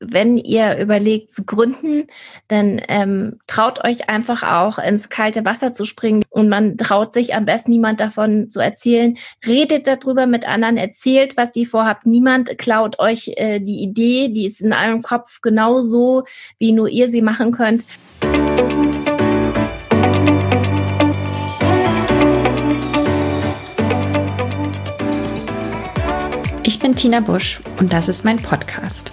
wenn ihr überlegt zu gründen, dann ähm, traut euch einfach auch ins kalte Wasser zu springen und man traut sich am besten niemand davon zu erzählen. Redet darüber mit anderen, erzählt, was ihr vorhabt. Niemand klaut euch äh, die Idee, die ist in eurem Kopf genauso, wie nur ihr sie machen könnt. Ich bin Tina Busch und das ist mein Podcast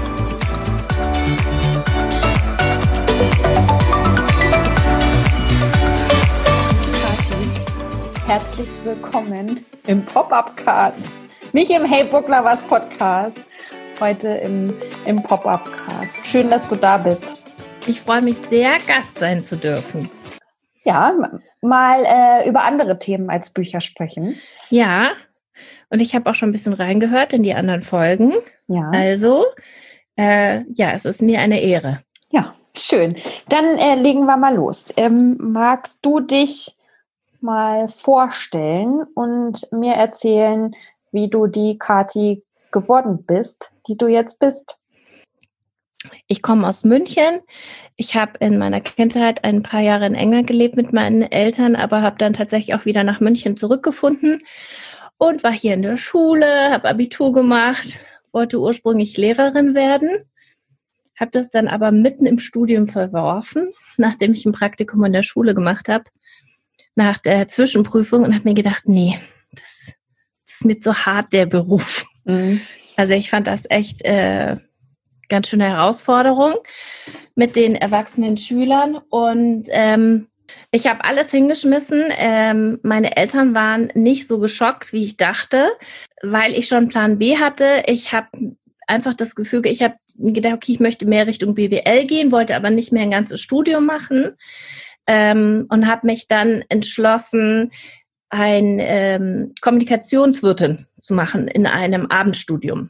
Herzlich willkommen im Pop-Up-Cast. Nicht im Hey Buckler was Podcast, heute im, im Pop-Up-Cast. Schön, dass du da bist. Ich freue mich sehr, Gast sein zu dürfen. Ja, mal äh, über andere Themen als Bücher sprechen. Ja, und ich habe auch schon ein bisschen reingehört in die anderen Folgen. Ja. Also, äh, ja, es ist mir eine Ehre. Ja, schön. Dann äh, legen wir mal los. Ähm, magst du dich mal vorstellen und mir erzählen, wie du die Kati geworden bist, die du jetzt bist? Ich komme aus München. Ich habe in meiner Kindheit ein paar Jahre in England gelebt mit meinen Eltern, aber habe dann tatsächlich auch wieder nach München zurückgefunden und war hier in der Schule, habe Abitur gemacht, wollte ursprünglich Lehrerin werden, habe das dann aber mitten im Studium verworfen, nachdem ich ein Praktikum in der Schule gemacht habe nach der Zwischenprüfung und habe mir gedacht, nee, das, das, ist mir zu hart, der Beruf. Mhm. Also ich fand das echt äh, ganz schöne Herausforderung mit den erwachsenen Schülern und ähm, ich habe alles hingeschmissen. Ähm, meine Eltern waren nicht so geschockt, wie ich dachte, weil ich schon Plan B hatte. Ich habe einfach das Gefühl, ich habe gedacht, okay, ich möchte mehr Richtung BWL gehen, wollte aber nicht mehr ein ganzes Studium machen ähm, und habe mich dann entschlossen, ein ähm, Kommunikationswirtin zu machen in einem Abendstudium.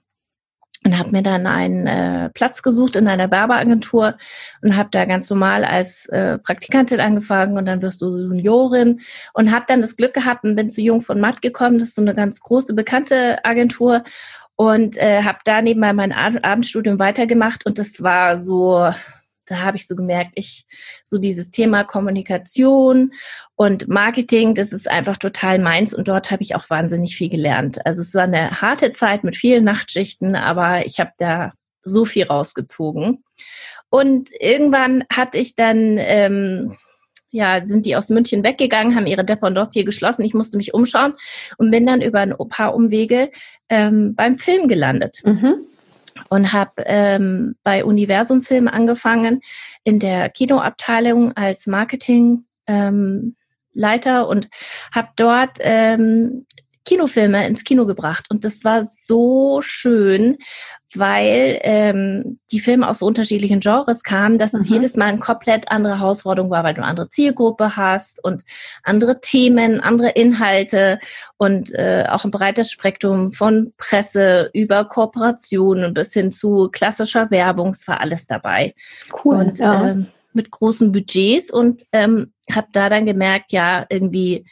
Und habe mir dann einen äh, Platz gesucht in einer Werbeagentur und habe da ganz normal als äh, Praktikantin angefangen und dann wirst du Juniorin. Und habe dann das Glück gehabt und bin zu Jung von Matt gekommen, das ist so eine ganz große bekannte Agentur. Und äh, habe da nebenbei mein Abendstudium weitergemacht. Und das war so da habe ich so gemerkt, ich so dieses Thema Kommunikation und Marketing, das ist einfach total meins und dort habe ich auch wahnsinnig viel gelernt. Also es war eine harte Zeit mit vielen Nachtschichten, aber ich habe da so viel rausgezogen. Und irgendwann hatte ich dann ähm, ja, sind die aus München weggegangen, haben ihre Dependance hier geschlossen. Ich musste mich umschauen und bin dann über ein paar Umwege ähm, beim Film gelandet. Mhm und habe ähm, bei Universum Film angefangen in der Kinoabteilung als Marketing ähm, Leiter und habe dort ähm, Kinofilme ins Kino gebracht. Und das war so schön, weil ähm, die Filme aus so unterschiedlichen Genres kamen, dass es mhm. jedes Mal eine komplett andere Herausforderung war, weil du eine andere Zielgruppe hast und andere Themen, andere Inhalte und äh, auch ein breites Spektrum von Presse über Kooperationen bis hin zu klassischer Werbung. Es war alles dabei. Cool. Und ja. ähm, mit großen Budgets und ähm, habe da dann gemerkt, ja, irgendwie,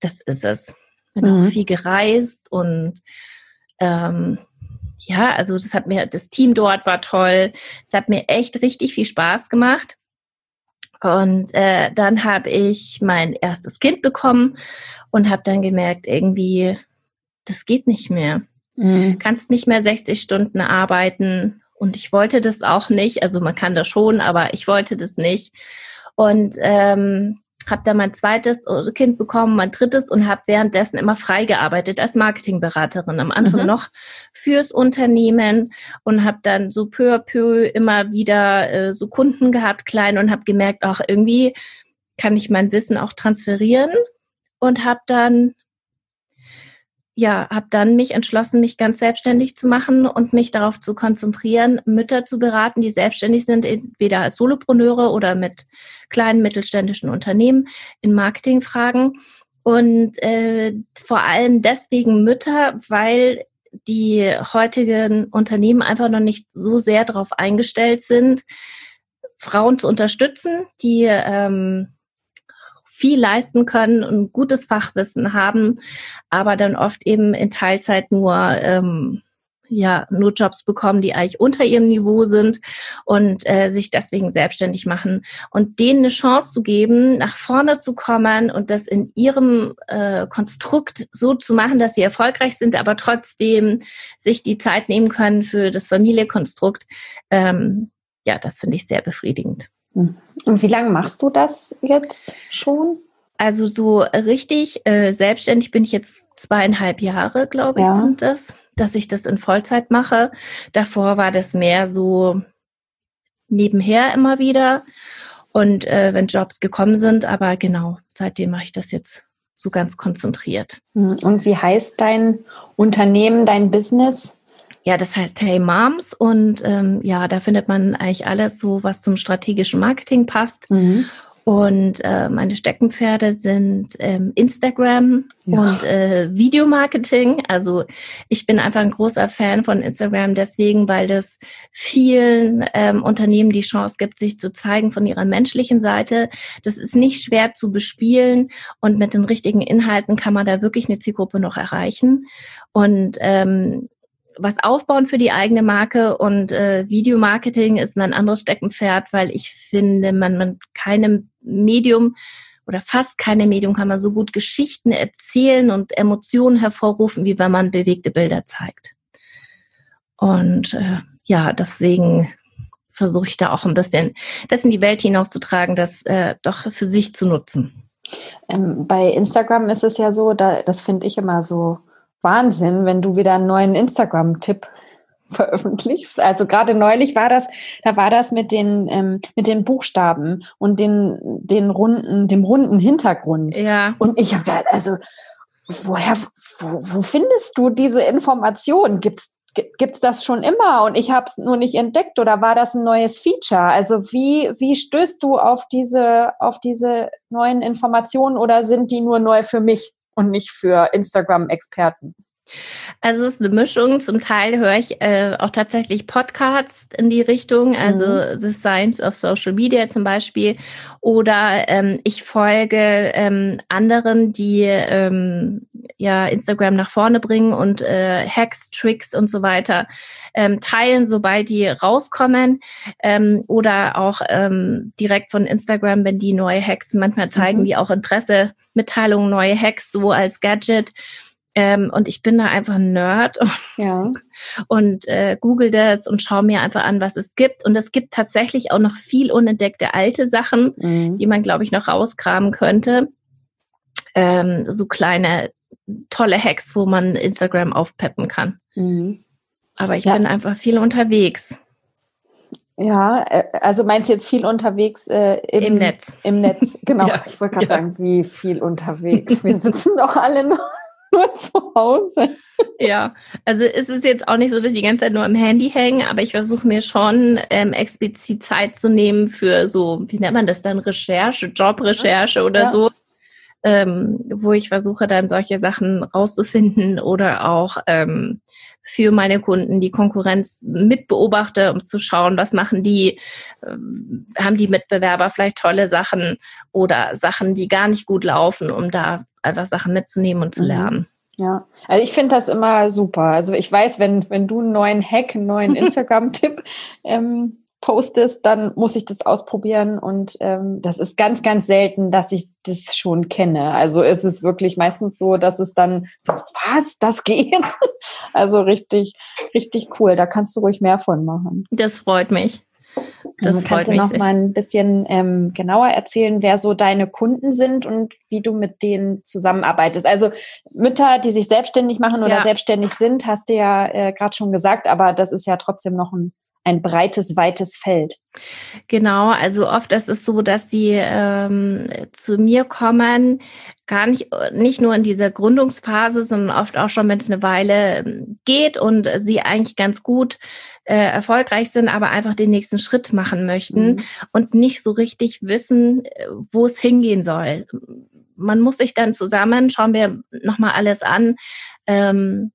das ist es bin mhm. auch viel gereist und ähm, ja, also das hat mir, das Team dort war toll. Es hat mir echt richtig viel Spaß gemacht. Und äh, dann habe ich mein erstes Kind bekommen und habe dann gemerkt, irgendwie, das geht nicht mehr. Mhm. Kannst nicht mehr 60 Stunden arbeiten. Und ich wollte das auch nicht. Also man kann das schon, aber ich wollte das nicht. Und ähm, habe dann mein zweites Kind bekommen, mein drittes und habe währenddessen immer frei gearbeitet als Marketingberaterin. Am Anfang mhm. noch fürs Unternehmen und habe dann so peu à peu immer wieder äh, so Kunden gehabt, klein und habe gemerkt, auch irgendwie kann ich mein Wissen auch transferieren und habe dann ja, habe dann mich entschlossen, mich ganz selbstständig zu machen und mich darauf zu konzentrieren, Mütter zu beraten, die selbstständig sind, entweder als Solopreneure oder mit kleinen mittelständischen Unternehmen in Marketingfragen. Und äh, vor allem deswegen Mütter, weil die heutigen Unternehmen einfach noch nicht so sehr darauf eingestellt sind, Frauen zu unterstützen, die ähm, viel leisten können und gutes Fachwissen haben, aber dann oft eben in Teilzeit nur ähm, ja nur Jobs bekommen, die eigentlich unter ihrem Niveau sind und äh, sich deswegen selbstständig machen und denen eine Chance zu geben, nach vorne zu kommen und das in ihrem äh, Konstrukt so zu machen, dass sie erfolgreich sind, aber trotzdem sich die Zeit nehmen können für das Familienkonstrukt. Ähm, ja, das finde ich sehr befriedigend. Und wie lange machst du das jetzt schon? Also so richtig äh, selbstständig bin ich jetzt zweieinhalb Jahre, glaube ich, ja. sind das, dass ich das in Vollzeit mache. Davor war das mehr so nebenher immer wieder und äh, wenn Jobs gekommen sind, aber genau, seitdem mache ich das jetzt so ganz konzentriert. Hm, und wie heißt dein Unternehmen, dein Business? Ja, das heißt Hey Moms und ähm, ja, da findet man eigentlich alles so, was zum strategischen Marketing passt. Mhm. Und äh, meine Steckenpferde sind ähm, Instagram ja. und äh, Videomarketing. Also ich bin einfach ein großer Fan von Instagram deswegen, weil das vielen ähm, Unternehmen die Chance gibt, sich zu zeigen von ihrer menschlichen Seite. Das ist nicht schwer zu bespielen und mit den richtigen Inhalten kann man da wirklich eine Zielgruppe noch erreichen. Und ähm, was aufbauen für die eigene Marke und äh, Videomarketing ist mein anderes Steckenpferd, weil ich finde, man, man keinem Medium oder fast keine Medium kann man so gut Geschichten erzählen und Emotionen hervorrufen, wie wenn man bewegte Bilder zeigt. Und äh, ja, deswegen versuche ich da auch ein bisschen das in die Welt hinauszutragen, das äh, doch für sich zu nutzen. Ähm, bei Instagram ist es ja so, da, das finde ich immer so Wahnsinn, wenn du wieder einen neuen Instagram-Tipp veröffentlichst. Also gerade neulich war das, da war das mit den ähm, mit den Buchstaben und den den runden dem runden Hintergrund. Ja. Und ich habe gedacht, also woher wo, wo findest du diese Information? Gibt's Gibt's das schon immer und ich habe es nur nicht entdeckt oder war das ein neues Feature? Also wie, wie stößt du auf diese, auf diese neuen Informationen oder sind die nur neu für mich? Und nicht für Instagram-Experten? Also es ist eine Mischung. Zum Teil höre ich äh, auch tatsächlich Podcasts in die Richtung, also mhm. The Science of Social Media zum Beispiel. Oder ähm, ich folge ähm, anderen, die ähm, ja Instagram nach vorne bringen und äh, Hacks, Tricks und so weiter ähm, teilen, sobald die rauskommen. Ähm, oder auch ähm, direkt von Instagram, wenn die neue Hacks, manchmal zeigen mhm. die auch in Pressemitteilungen neue Hacks so als Gadget. Ähm, und ich bin da einfach ein Nerd und, ja. und äh, google das und schaue mir einfach an, was es gibt. Und es gibt tatsächlich auch noch viel unentdeckte alte Sachen, mhm. die man, glaube ich, noch rauskramen könnte. Ähm, so kleine, tolle Hacks, wo man Instagram aufpeppen kann. Mhm. Aber ich ja. bin einfach viel unterwegs. Ja, äh, also meinst du jetzt viel unterwegs äh, im, im, Netz? Im Netz, genau. ja, ich wollte gerade ja. sagen, wie viel unterwegs. Wir sitzen doch alle noch nur zu Hause. Ja, also ist es jetzt auch nicht so, dass ich die ganze Zeit nur am Handy hänge, aber ich versuche mir schon ähm, explizit Zeit zu nehmen für so, wie nennt man das dann, Recherche, Jobrecherche oder ja. so, ähm, wo ich versuche dann solche Sachen rauszufinden oder auch ähm, für meine Kunden die Konkurrenz mit beobachte, um zu schauen, was machen die, ähm, haben die Mitbewerber vielleicht tolle Sachen oder Sachen, die gar nicht gut laufen, um da einfach Sachen mitzunehmen und zu mhm. lernen. Ja, also ich finde das immer super. Also ich weiß, wenn, wenn du einen neuen Hack, einen neuen Instagram-Tipp ähm, postest, dann muss ich das ausprobieren und ähm, das ist ganz, ganz selten, dass ich das schon kenne. Also ist es wirklich meistens so, dass es dann so, was, das geht? also richtig, richtig cool. Da kannst du ruhig mehr von machen. Das freut mich. Das also kannst du noch mal ein bisschen ähm, genauer erzählen, wer so deine Kunden sind und wie du mit denen zusammenarbeitest. Also Mütter, die sich selbstständig machen oder ja. selbstständig sind, hast du ja äh, gerade schon gesagt, aber das ist ja trotzdem noch ein ein breites, weites Feld. Genau, also oft ist es so, dass sie ähm, zu mir kommen, gar nicht, nicht nur in dieser Gründungsphase, sondern oft auch schon, wenn es eine Weile ähm, geht und sie eigentlich ganz gut äh, erfolgreich sind, aber einfach den nächsten Schritt machen möchten mhm. und nicht so richtig wissen, äh, wo es hingehen soll. Man muss sich dann zusammen, schauen wir nochmal alles an, ähm,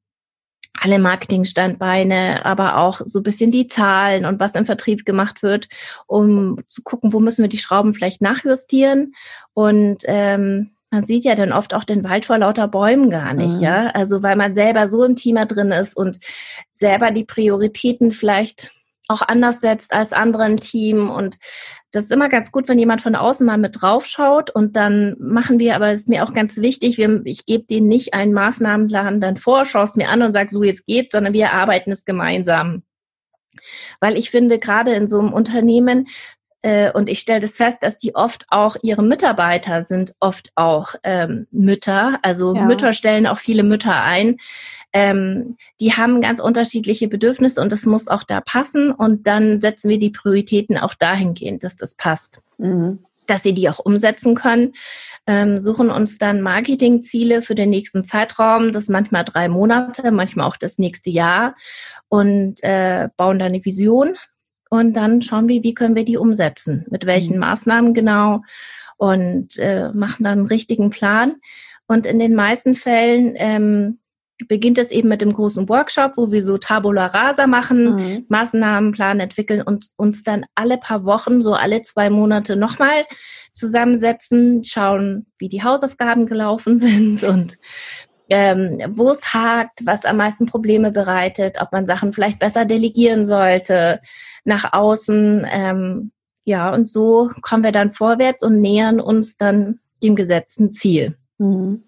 alle Marketingstandbeine, aber auch so ein bisschen die Zahlen und was im Vertrieb gemacht wird, um zu gucken, wo müssen wir die Schrauben vielleicht nachjustieren. Und ähm, man sieht ja dann oft auch den Wald vor lauter Bäumen gar nicht, mhm. ja. Also weil man selber so im Thema drin ist und selber die Prioritäten vielleicht auch anders setzt als andere im Team und das ist immer ganz gut, wenn jemand von außen mal mit drauf schaut und dann machen wir, aber es ist mir auch ganz wichtig, wir, ich gebe denen nicht einen Maßnahmenplan dann vor, schaust mir an und sag, so jetzt geht's, sondern wir arbeiten es gemeinsam. Weil ich finde, gerade in so einem Unternehmen, äh, und ich stelle das fest, dass die oft auch ihre Mitarbeiter sind oft auch ähm, Mütter. Also ja. Mütter stellen auch viele Mütter ein ähm, die haben ganz unterschiedliche Bedürfnisse und das muss auch da passen. Und dann setzen wir die Prioritäten auch dahingehend, dass das passt. Mhm. Dass sie die auch umsetzen können, ähm, suchen uns dann Marketingziele für den nächsten Zeitraum, das manchmal drei Monate, manchmal auch das nächste Jahr und äh, bauen dann eine Vision und dann schauen wir, wie können wir die umsetzen, mit welchen mhm. Maßnahmen genau und äh, machen dann einen richtigen Plan. Und in den meisten Fällen ähm, beginnt es eben mit dem großen Workshop, wo wir so Tabula Rasa machen, mhm. Maßnahmenplan entwickeln und uns dann alle paar Wochen, so alle zwei Monate nochmal zusammensetzen, schauen, wie die Hausaufgaben gelaufen sind und ähm, wo es hakt, was am meisten Probleme bereitet, ob man Sachen vielleicht besser delegieren sollte nach außen. Ähm, ja, und so kommen wir dann vorwärts und nähern uns dann dem gesetzten Ziel. Mhm.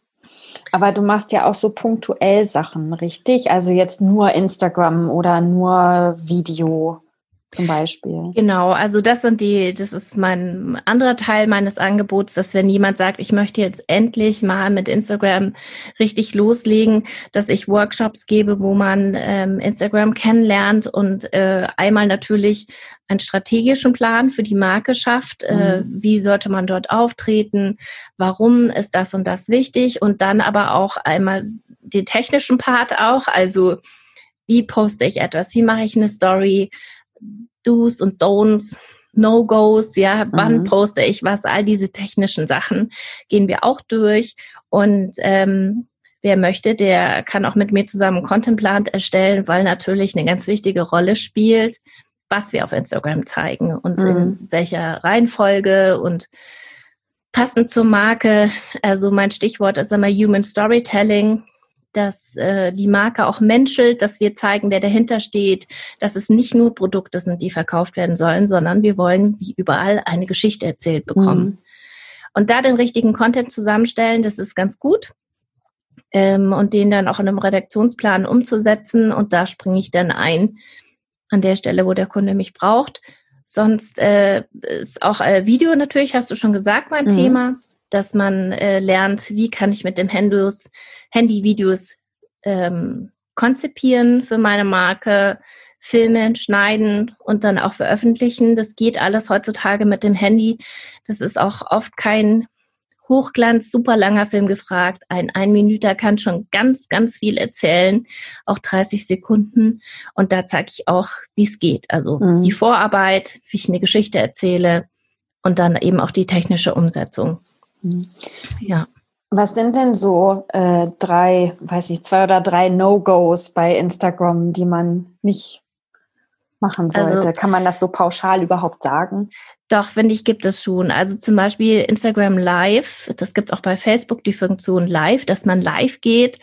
Aber du machst ja auch so punktuell Sachen, richtig? Also jetzt nur Instagram oder nur Video zum Beispiel. Genau, also das sind die, das ist mein anderer Teil meines Angebots, dass wenn jemand sagt, ich möchte jetzt endlich mal mit Instagram richtig loslegen, dass ich Workshops gebe, wo man ähm, Instagram kennenlernt und äh, einmal natürlich einen strategischen Plan für die Marke schafft. Äh, mhm. wie sollte man dort auftreten? Warum ist das und das wichtig? Und dann aber auch einmal den technischen Part auch, also wie poste ich etwas? Wie mache ich eine Story? Do's und Don'ts, No-Gos, ja, wann mhm. poste ich was, all diese technischen Sachen gehen wir auch durch. Und ähm, wer möchte, der kann auch mit mir zusammen einen Contentplan erstellen, weil natürlich eine ganz wichtige Rolle spielt, was wir auf Instagram zeigen und mhm. in welcher Reihenfolge und passend zur Marke. Also mein Stichwort ist immer Human Storytelling dass äh, die Marke auch menschelt, dass wir zeigen, wer dahinter steht, dass es nicht nur Produkte sind, die verkauft werden sollen, sondern wir wollen wie überall eine Geschichte erzählt bekommen. Mhm. Und da den richtigen Content zusammenstellen, das ist ganz gut. Ähm, und den dann auch in einem Redaktionsplan umzusetzen. Und da springe ich dann ein an der Stelle, wo der Kunde mich braucht. Sonst äh, ist auch äh, Video natürlich, hast du schon gesagt, mein mhm. Thema dass man äh, lernt, wie kann ich mit dem Handys, Handyvideos ähm, konzipieren für meine Marke, filmen, schneiden und dann auch veröffentlichen. Das geht alles heutzutage mit dem Handy. Das ist auch oft kein Hochglanz, super langer Film gefragt. Ein ein Minüter kann schon ganz, ganz viel erzählen, auch 30 Sekunden. Und da zeige ich auch, wie es geht. Also mhm. die Vorarbeit, wie ich eine Geschichte erzähle und dann eben auch die technische Umsetzung. Ja. Was sind denn so äh, drei, weiß ich, zwei oder drei No-Gos bei Instagram, die man nicht machen sollte? Also, Kann man das so pauschal überhaupt sagen? Doch, finde ich, gibt es schon. Also zum Beispiel Instagram Live, das gibt es auch bei Facebook, die Funktion Live, dass man live geht.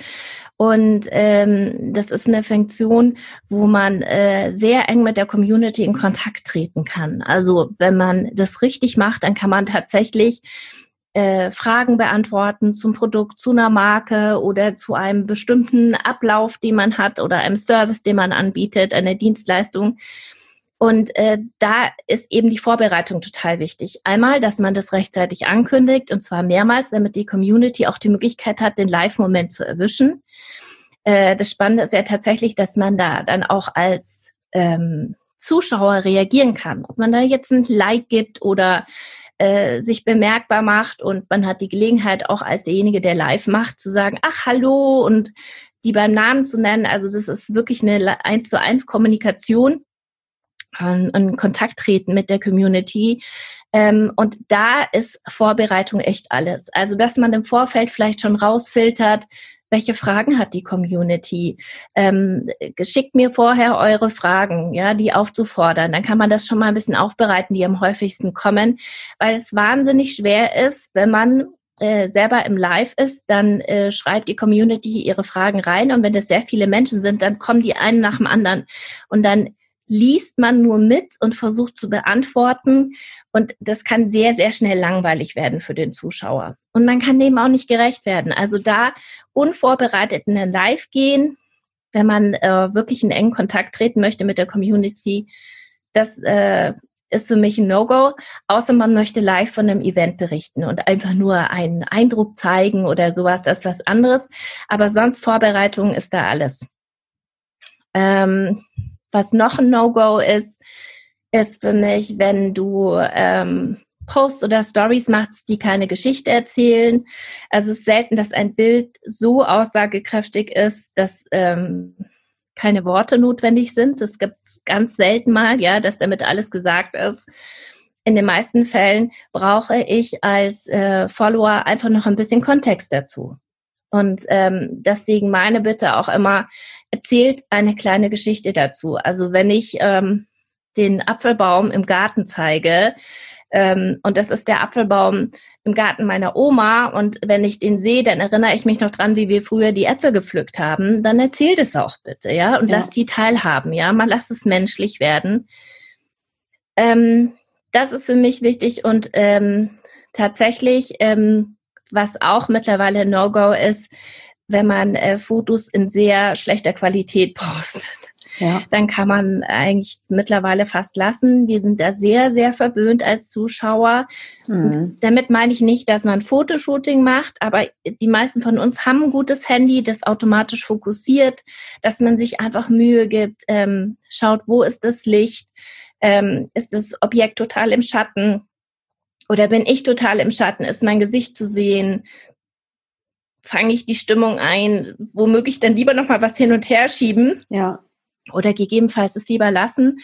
Und ähm, das ist eine Funktion, wo man äh, sehr eng mit der Community in Kontakt treten kann. Also wenn man das richtig macht, dann kann man tatsächlich äh, Fragen beantworten zum Produkt, zu einer Marke oder zu einem bestimmten Ablauf, den man hat oder einem Service, den man anbietet, einer Dienstleistung. Und äh, da ist eben die Vorbereitung total wichtig. Einmal, dass man das rechtzeitig ankündigt und zwar mehrmals, damit die Community auch die Möglichkeit hat, den Live-Moment zu erwischen. Äh, das Spannende ist ja tatsächlich, dass man da dann auch als ähm, Zuschauer reagieren kann. Ob man da jetzt ein Like gibt oder äh, sich bemerkbar macht und man hat die Gelegenheit auch als derjenige, der live macht, zu sagen, ach hallo und die beim Namen zu nennen. Also das ist wirklich eine eins zu eins Kommunikation in Kontakt treten mit der Community. Ähm, und da ist Vorbereitung echt alles. Also, dass man im Vorfeld vielleicht schon rausfiltert, welche Fragen hat die Community? Ähm, schickt mir vorher eure Fragen, ja, die aufzufordern. Dann kann man das schon mal ein bisschen aufbereiten, die am häufigsten kommen, weil es wahnsinnig schwer ist, wenn man äh, selber im Live ist, dann äh, schreibt die Community ihre Fragen rein und wenn das sehr viele Menschen sind, dann kommen die einen nach dem anderen und dann liest man nur mit und versucht zu beantworten. Und das kann sehr, sehr schnell langweilig werden für den Zuschauer. Und man kann dem auch nicht gerecht werden. Also da unvorbereitet in den Live gehen, wenn man äh, wirklich in engen Kontakt treten möchte mit der Community, das äh, ist für mich ein No-Go, außer man möchte live von einem Event berichten und einfach nur einen Eindruck zeigen oder sowas, das ist was anderes. Aber sonst Vorbereitung ist da alles. Ähm, was noch ein No-Go ist, ist für mich, wenn du ähm, Posts oder Stories machst, die keine Geschichte erzählen. Also es ist selten, dass ein Bild so aussagekräftig ist, dass ähm, keine Worte notwendig sind. Das gibt es ganz selten mal, ja, dass damit alles gesagt ist. In den meisten Fällen brauche ich als äh, Follower einfach noch ein bisschen Kontext dazu. Und ähm, deswegen meine Bitte auch immer, erzählt eine kleine Geschichte dazu. Also wenn ich ähm, den Apfelbaum im Garten zeige, ähm, und das ist der Apfelbaum im Garten meiner Oma, und wenn ich den sehe, dann erinnere ich mich noch dran, wie wir früher die Äpfel gepflückt haben, dann erzählt es auch bitte, ja, und ja. lasst die teilhaben, ja, mal lasst es menschlich werden. Ähm, das ist für mich wichtig und ähm, tatsächlich ähm, was auch mittlerweile No-Go ist, wenn man äh, Fotos in sehr schlechter Qualität postet. Ja. Dann kann man eigentlich mittlerweile fast lassen. Wir sind da sehr, sehr verwöhnt als Zuschauer. Mhm. Damit meine ich nicht, dass man Fotoshooting macht, aber die meisten von uns haben ein gutes Handy, das automatisch fokussiert, dass man sich einfach Mühe gibt, ähm, schaut, wo ist das Licht, ähm, ist das Objekt total im Schatten, oder bin ich total im Schatten? Ist mein Gesicht zu sehen? Fange ich die Stimmung ein? Womöglich dann lieber noch mal was hin und her schieben? Ja. Oder gegebenenfalls es lieber lassen,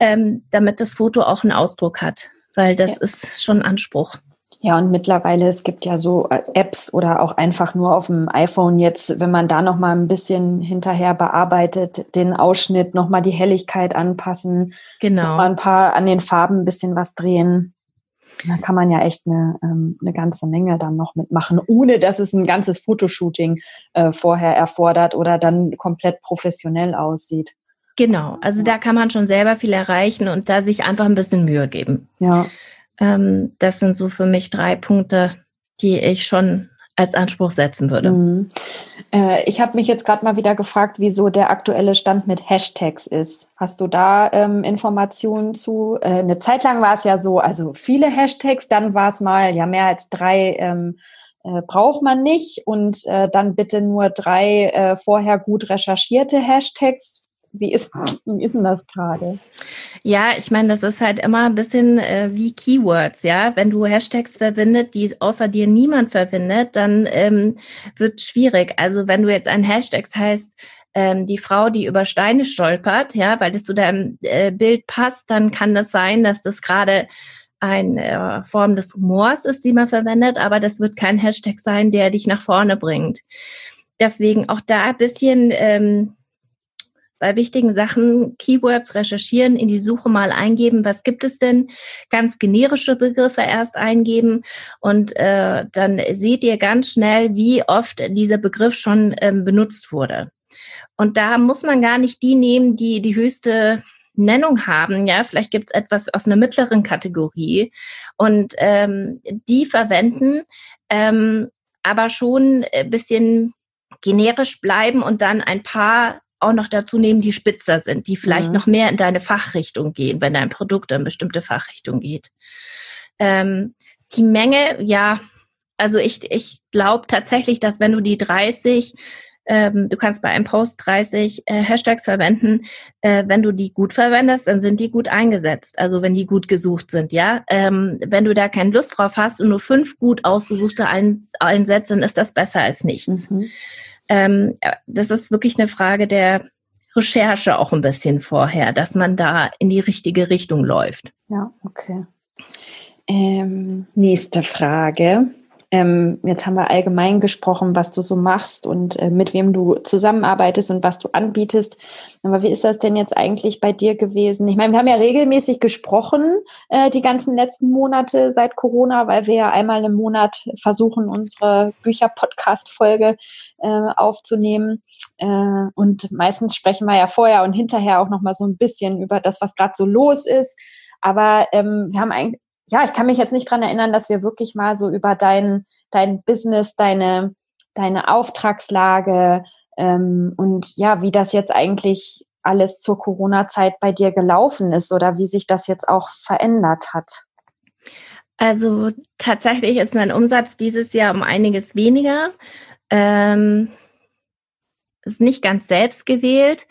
ähm, damit das Foto auch einen Ausdruck hat, weil das ja. ist schon Anspruch. Ja, und mittlerweile, es gibt ja so äh, Apps oder auch einfach nur auf dem iPhone jetzt, wenn man da noch mal ein bisschen hinterher bearbeitet, den Ausschnitt, noch mal die Helligkeit anpassen, genau. noch mal ein paar an den Farben ein bisschen was drehen. Da kann man ja echt eine, ähm, eine ganze Menge dann noch mitmachen, ohne dass es ein ganzes Fotoshooting äh, vorher erfordert oder dann komplett professionell aussieht. Genau, also da kann man schon selber viel erreichen und da sich einfach ein bisschen Mühe geben. Ja. Ähm, das sind so für mich drei Punkte, die ich schon als Anspruch setzen würde. Mhm. Äh, ich habe mich jetzt gerade mal wieder gefragt, wieso der aktuelle Stand mit Hashtags ist. Hast du da ähm, Informationen zu? Äh, eine Zeit lang war es ja so, also viele Hashtags, dann war es mal ja mehr als drei ähm, äh, braucht man nicht und äh, dann bitte nur drei äh, vorher gut recherchierte Hashtags wie ist, wie ist denn das gerade? Ja, ich meine, das ist halt immer ein bisschen äh, wie Keywords, ja. Wenn du Hashtags verwendet, die außer dir niemand verwendet, dann ähm, wird schwierig. Also wenn du jetzt ein Hashtag heißt, ähm, die Frau, die über Steine stolpert, ja, weil das zu deinem äh, Bild passt, dann kann das sein, dass das gerade eine äh, Form des Humors ist, die man verwendet, aber das wird kein Hashtag sein, der dich nach vorne bringt. Deswegen auch da ein bisschen ähm, bei wichtigen Sachen Keywords recherchieren, in die Suche mal eingeben, was gibt es denn, ganz generische Begriffe erst eingeben. Und äh, dann seht ihr ganz schnell, wie oft dieser Begriff schon ähm, benutzt wurde. Und da muss man gar nicht die nehmen, die die höchste Nennung haben, ja, vielleicht gibt es etwas aus einer mittleren Kategorie. Und ähm, die verwenden, ähm, aber schon ein bisschen generisch bleiben und dann ein paar auch noch dazu nehmen, die spitzer sind, die vielleicht mhm. noch mehr in deine Fachrichtung gehen, wenn dein Produkt in bestimmte Fachrichtung geht. Ähm, die Menge, ja, also ich, ich glaube tatsächlich, dass wenn du die 30 ähm, du kannst bei einem Post 30 äh, Hashtags verwenden. Äh, wenn du die gut verwendest, dann sind die gut eingesetzt. Also wenn die gut gesucht sind, ja. Ähm, wenn du da keine Lust drauf hast und nur fünf gut ausgesuchte ein einsetzt, dann ist das besser als nichts. Mhm. Ähm, das ist wirklich eine Frage der Recherche auch ein bisschen vorher, dass man da in die richtige Richtung läuft. Ja, okay. Ähm, nächste Frage. Ähm, jetzt haben wir allgemein gesprochen, was du so machst und äh, mit wem du zusammenarbeitest und was du anbietest. Aber wie ist das denn jetzt eigentlich bei dir gewesen? Ich meine, wir haben ja regelmäßig gesprochen äh, die ganzen letzten Monate seit Corona, weil wir ja einmal im Monat versuchen, unsere Bücher-Podcast-Folge äh, aufzunehmen. Äh, und meistens sprechen wir ja vorher und hinterher auch noch mal so ein bisschen über das, was gerade so los ist. Aber ähm, wir haben eigentlich ja, ich kann mich jetzt nicht dran erinnern, dass wir wirklich mal so über dein, dein Business, deine, deine Auftragslage ähm, und ja, wie das jetzt eigentlich alles zur Corona-Zeit bei dir gelaufen ist oder wie sich das jetzt auch verändert hat. Also tatsächlich ist mein Umsatz dieses Jahr um einiges weniger. Ähm, ist nicht ganz selbst gewählt.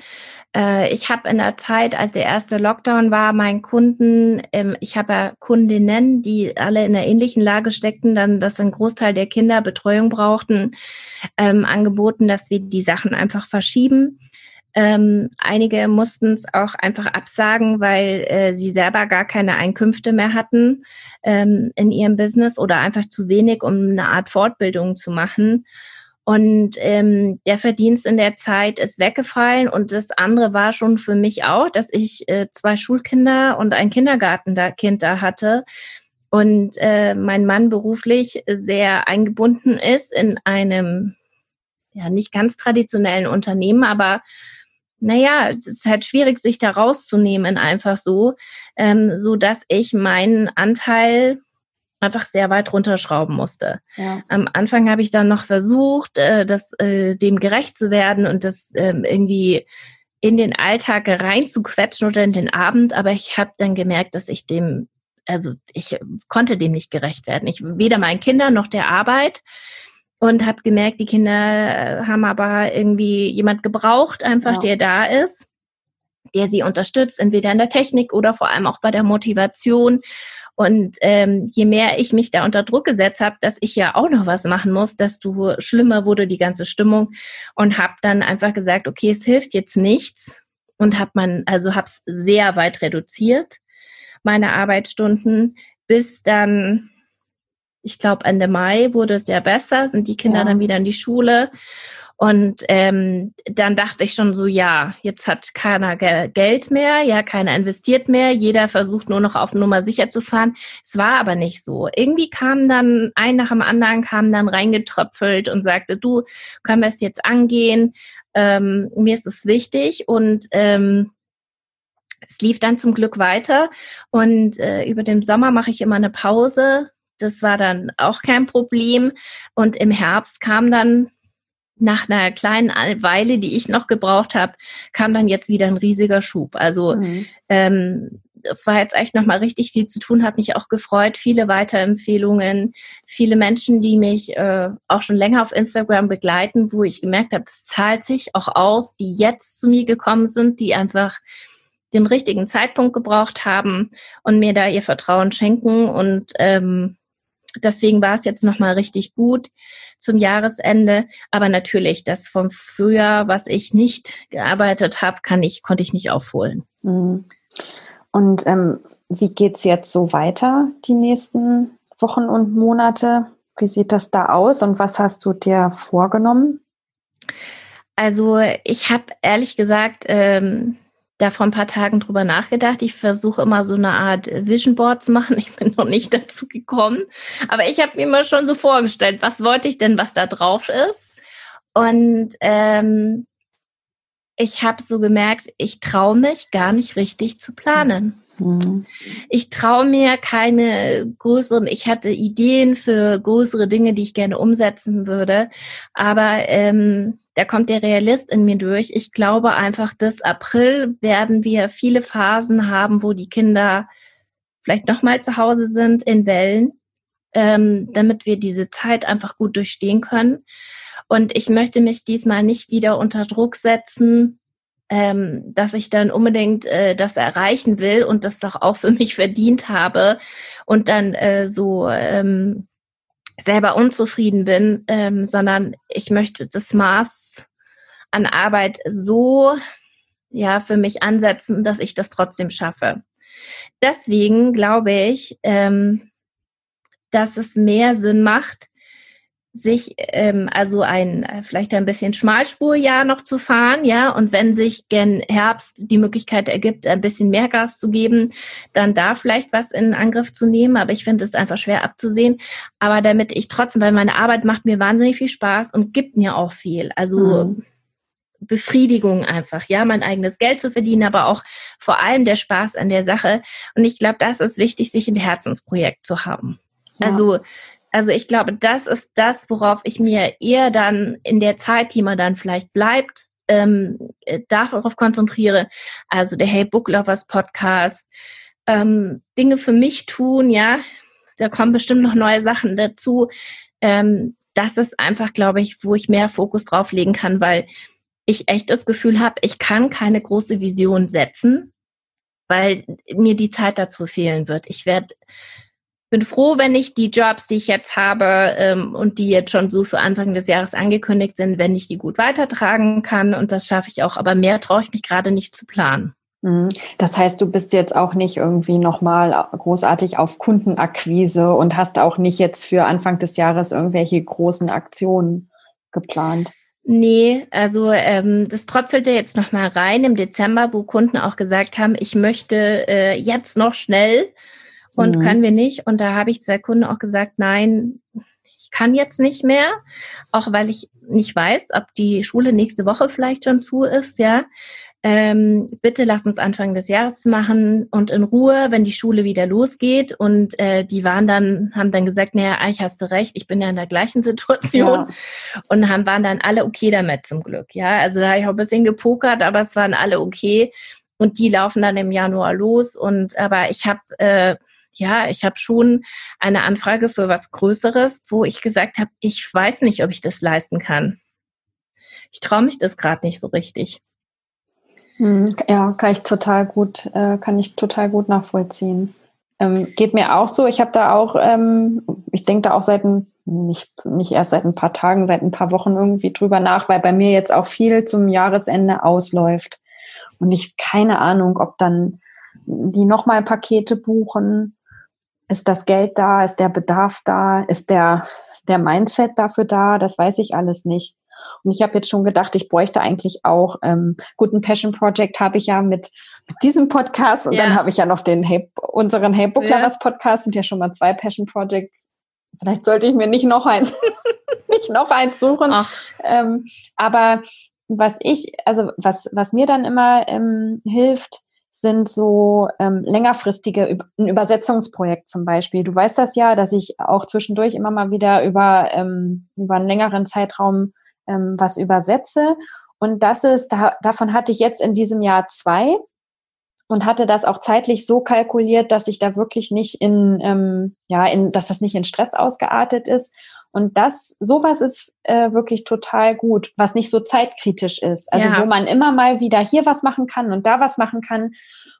Äh, ich habe in der Zeit, als der erste Lockdown war, meinen Kunden, ähm, ich habe ja Kundinnen, die alle in einer ähnlichen Lage steckten, dann, dass ein Großteil der Kinder Betreuung brauchten, ähm, angeboten, dass wir die Sachen einfach verschieben. Ähm, einige mussten es auch einfach absagen, weil äh, sie selber gar keine Einkünfte mehr hatten ähm, in ihrem Business oder einfach zu wenig, um eine Art Fortbildung zu machen. Und ähm, der Verdienst in der Zeit ist weggefallen. Und das andere war schon für mich auch, dass ich äh, zwei Schulkinder und ein Kindergartenkind da hatte. Und äh, mein Mann beruflich sehr eingebunden ist in einem, ja, nicht ganz traditionellen Unternehmen, aber naja, es ist halt schwierig, sich da rauszunehmen, einfach so, ähm, so dass ich meinen Anteil einfach sehr weit runterschrauben musste. Ja. Am Anfang habe ich dann noch versucht, äh, das, äh, dem gerecht zu werden und das ähm, irgendwie in den Alltag reinzuquetschen oder in den Abend, aber ich habe dann gemerkt, dass ich dem, also ich konnte dem nicht gerecht werden. Ich weder meinen Kindern noch der Arbeit und habe gemerkt, die Kinder haben aber irgendwie jemand gebraucht, einfach ja. der da ist, der sie unterstützt, entweder in der Technik oder vor allem auch bei der Motivation. Und ähm, je mehr ich mich da unter Druck gesetzt habe, dass ich ja auch noch was machen muss, desto schlimmer wurde die ganze Stimmung und habe dann einfach gesagt, okay, es hilft jetzt nichts und habe man also habe es sehr weit reduziert meine Arbeitsstunden bis dann ich glaube Ende Mai wurde es ja besser, sind die Kinder ja. dann wieder in die Schule und ähm, dann dachte ich schon so, ja, jetzt hat keiner Geld mehr, ja, keiner investiert mehr, jeder versucht nur noch auf Nummer sicher zu fahren. Es war aber nicht so. Irgendwie kam dann ein nach dem anderen, kam dann reingetröpfelt und sagte, du, können wir es jetzt angehen? Ähm, mir ist es wichtig und ähm, es lief dann zum Glück weiter und äh, über den Sommer mache ich immer eine Pause. Das war dann auch kein Problem. Und im Herbst kam dann nach einer kleinen Weile, die ich noch gebraucht habe, kam dann jetzt wieder ein riesiger Schub. Also mhm. ähm, es war jetzt echt nochmal richtig viel zu tun, hat mich auch gefreut. Viele Weiterempfehlungen, viele Menschen, die mich äh, auch schon länger auf Instagram begleiten, wo ich gemerkt habe, das zahlt sich auch aus, die jetzt zu mir gekommen sind, die einfach den richtigen Zeitpunkt gebraucht haben und mir da ihr Vertrauen schenken. Und ähm, deswegen war es jetzt nochmal richtig gut zum Jahresende. Aber natürlich, das vom Frühjahr, was ich nicht gearbeitet habe, kann ich, konnte ich nicht aufholen. Mhm. Und ähm, wie geht's jetzt so weiter, die nächsten Wochen und Monate? Wie sieht das da aus und was hast du dir vorgenommen? Also ich habe ehrlich gesagt ähm, da vor ein paar Tagen drüber nachgedacht. Ich versuche immer so eine Art Vision Board zu machen. Ich bin noch nicht dazu gekommen. Aber ich habe mir immer schon so vorgestellt, was wollte ich denn, was da drauf ist. Und ähm, ich habe so gemerkt, ich traue mich gar nicht richtig zu planen. Mhm. Ich traue mir keine größeren, ich hatte Ideen für größere Dinge, die ich gerne umsetzen würde, aber ähm, da kommt der Realist in mir durch. Ich glaube einfach, bis April werden wir viele Phasen haben, wo die Kinder vielleicht nochmal zu Hause sind in Wellen, ähm, damit wir diese Zeit einfach gut durchstehen können. Und ich möchte mich diesmal nicht wieder unter Druck setzen, ähm, dass ich dann unbedingt äh, das erreichen will und das doch auch für mich verdient habe und dann äh, so ähm, selber unzufrieden bin, ähm, sondern ich möchte das Maß an Arbeit so ja für mich ansetzen, dass ich das trotzdem schaffe. Deswegen glaube ich, ähm, dass es mehr Sinn macht, sich ähm, also ein vielleicht ein bisschen Schmalspurjahr noch zu fahren, ja, und wenn sich gen Herbst die Möglichkeit ergibt, ein bisschen mehr Gas zu geben, dann da vielleicht was in Angriff zu nehmen. Aber ich finde es einfach schwer abzusehen. Aber damit ich trotzdem, weil meine Arbeit macht mir wahnsinnig viel Spaß und gibt mir auch viel. Also mhm. Befriedigung einfach, ja, mein eigenes Geld zu verdienen, aber auch vor allem der Spaß an der Sache. Und ich glaube, das ist wichtig, sich ein Herzensprojekt zu haben. Ja. Also also ich glaube, das ist das, worauf ich mir eher dann in der Zeit, die man dann vielleicht bleibt, ähm, äh, darauf konzentriere. Also der Hey Book Lovers Podcast, ähm, Dinge für mich tun, ja, da kommen bestimmt noch neue Sachen dazu. Ähm, das ist einfach, glaube ich, wo ich mehr Fokus drauf legen kann, weil ich echt das Gefühl habe, ich kann keine große Vision setzen, weil mir die Zeit dazu fehlen wird. Ich werde bin froh, wenn ich die Jobs, die ich jetzt habe ähm, und die jetzt schon so für Anfang des Jahres angekündigt sind, wenn ich die gut weitertragen kann. Und das schaffe ich auch. Aber mehr traue ich mich gerade nicht zu planen. Mhm. Das heißt, du bist jetzt auch nicht irgendwie nochmal großartig auf Kundenakquise und hast auch nicht jetzt für Anfang des Jahres irgendwelche großen Aktionen geplant. Nee, also ähm, das tröpfelte jetzt nochmal rein im Dezember, wo Kunden auch gesagt haben, ich möchte äh, jetzt noch schnell und mhm. können wir nicht. Und da habe ich der Kunde auch gesagt, nein, ich kann jetzt nicht mehr, auch weil ich nicht weiß, ob die Schule nächste Woche vielleicht schon zu ist, ja. Ähm, bitte lass uns Anfang des Jahres machen und in Ruhe, wenn die Schule wieder losgeht. Und äh, die waren dann, haben dann gesagt, naja, eigentlich hast du recht, ich bin ja in der gleichen Situation. Ja. Und haben, waren dann alle okay damit zum Glück. Ja, also da habe ich auch ein bisschen gepokert, aber es waren alle okay. Und die laufen dann im Januar los. Und aber ich habe äh, ja, ich habe schon eine Anfrage für was Größeres, wo ich gesagt habe, ich weiß nicht, ob ich das leisten kann. Ich traue mich das gerade nicht so richtig. Hm, ja, kann ich total gut, äh, kann ich total gut nachvollziehen. Ähm, geht mir auch so. Ich habe da auch, ähm, ich denke da auch seit ein, nicht, nicht erst seit ein paar Tagen, seit ein paar Wochen irgendwie drüber nach, weil bei mir jetzt auch viel zum Jahresende ausläuft. Und ich keine Ahnung, ob dann die nochmal Pakete buchen ist das Geld da? Ist der Bedarf da? Ist der, der Mindset dafür da? Das weiß ich alles nicht. Und ich habe jetzt schon gedacht, ich bräuchte eigentlich auch, ähm, gut, ein Passion Project habe ich ja mit, mit diesem Podcast und ja. dann habe ich ja noch den hey, unseren Hey Book Lovers ja. Podcast, sind ja schon mal zwei Passion Projects. Vielleicht sollte ich mir nicht noch eins, nicht noch eins suchen. Ähm, aber was ich, also was, was mir dann immer ähm, hilft, sind so ähm, längerfristige, ein Übersetzungsprojekt zum Beispiel. Du weißt das ja, dass ich auch zwischendurch immer mal wieder über, ähm, über einen längeren Zeitraum ähm, was übersetze. Und das ist, da, davon hatte ich jetzt in diesem Jahr zwei und hatte das auch zeitlich so kalkuliert, dass ich da wirklich nicht in, ähm, ja, in, dass das nicht in Stress ausgeartet ist. Und das, sowas ist äh, wirklich total gut, was nicht so zeitkritisch ist. Also ja. wo man immer mal wieder hier was machen kann und da was machen kann.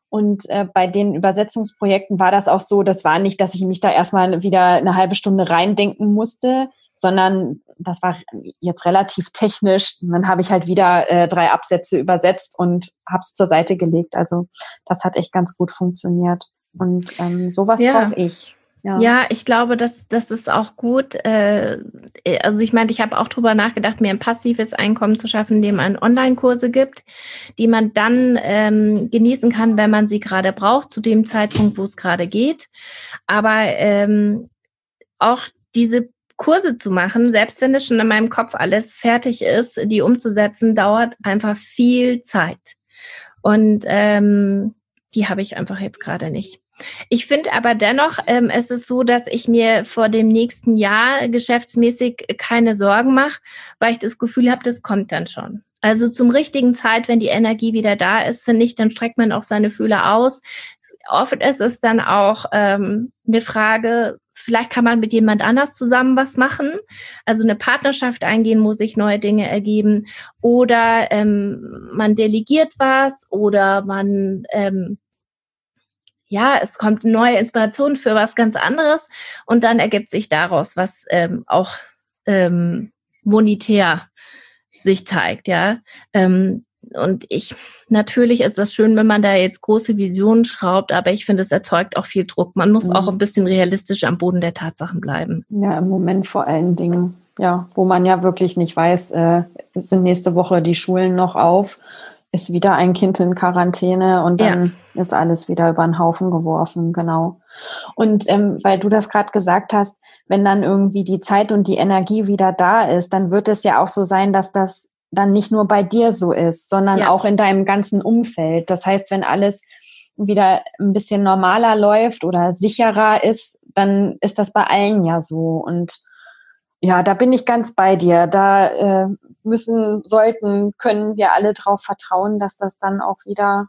Und äh, bei den Übersetzungsprojekten war das auch so, das war nicht, dass ich mich da erstmal wieder eine halbe Stunde reindenken musste, sondern das war jetzt relativ technisch. Und dann habe ich halt wieder äh, drei Absätze übersetzt und habe es zur Seite gelegt. Also das hat echt ganz gut funktioniert. Und ähm, sowas ja. brauche ich. Ja. ja, ich glaube, das, das ist auch gut. Äh, also ich meine, ich habe auch drüber nachgedacht, mir ein passives Einkommen zu schaffen, indem man Online-Kurse gibt, die man dann ähm, genießen kann, wenn man sie gerade braucht, zu dem Zeitpunkt, wo es gerade geht. Aber ähm, auch diese Kurse zu machen, selbst wenn es schon in meinem Kopf alles fertig ist, die umzusetzen, dauert einfach viel Zeit. Und ähm, die habe ich einfach jetzt gerade nicht. Ich finde aber dennoch, ähm, es ist so, dass ich mir vor dem nächsten Jahr geschäftsmäßig keine Sorgen mache, weil ich das Gefühl habe, das kommt dann schon. Also zum richtigen Zeit, wenn die Energie wieder da ist, finde ich, dann streckt man auch seine Fühler aus. oft ist es dann auch ähm, eine Frage, vielleicht kann man mit jemand anders zusammen was machen. Also eine Partnerschaft eingehen, muss sich neue Dinge ergeben. Oder ähm, man delegiert was oder man ähm, ja, es kommt neue Inspiration für was ganz anderes und dann ergibt sich daraus was ähm, auch ähm, monetär sich zeigt, ja. Ähm, und ich, natürlich ist das schön, wenn man da jetzt große Visionen schraubt, aber ich finde, es erzeugt auch viel Druck. Man muss mhm. auch ein bisschen realistisch am Boden der Tatsachen bleiben. Ja, im Moment vor allen Dingen, ja, wo man ja wirklich nicht weiß, äh, sind nächste Woche die Schulen noch auf, ist wieder ein Kind in Quarantäne und dann ja. ist alles wieder über den Haufen geworfen, genau. Und ähm, weil du das gerade gesagt hast, wenn dann irgendwie die Zeit und die Energie wieder da ist, dann wird es ja auch so sein, dass das dann nicht nur bei dir so ist, sondern ja. auch in deinem ganzen Umfeld. Das heißt, wenn alles wieder ein bisschen normaler läuft oder sicherer ist, dann ist das bei allen ja so. Und ja, da bin ich ganz bei dir. Da äh, müssen, sollten, können wir alle darauf vertrauen, dass das dann auch wieder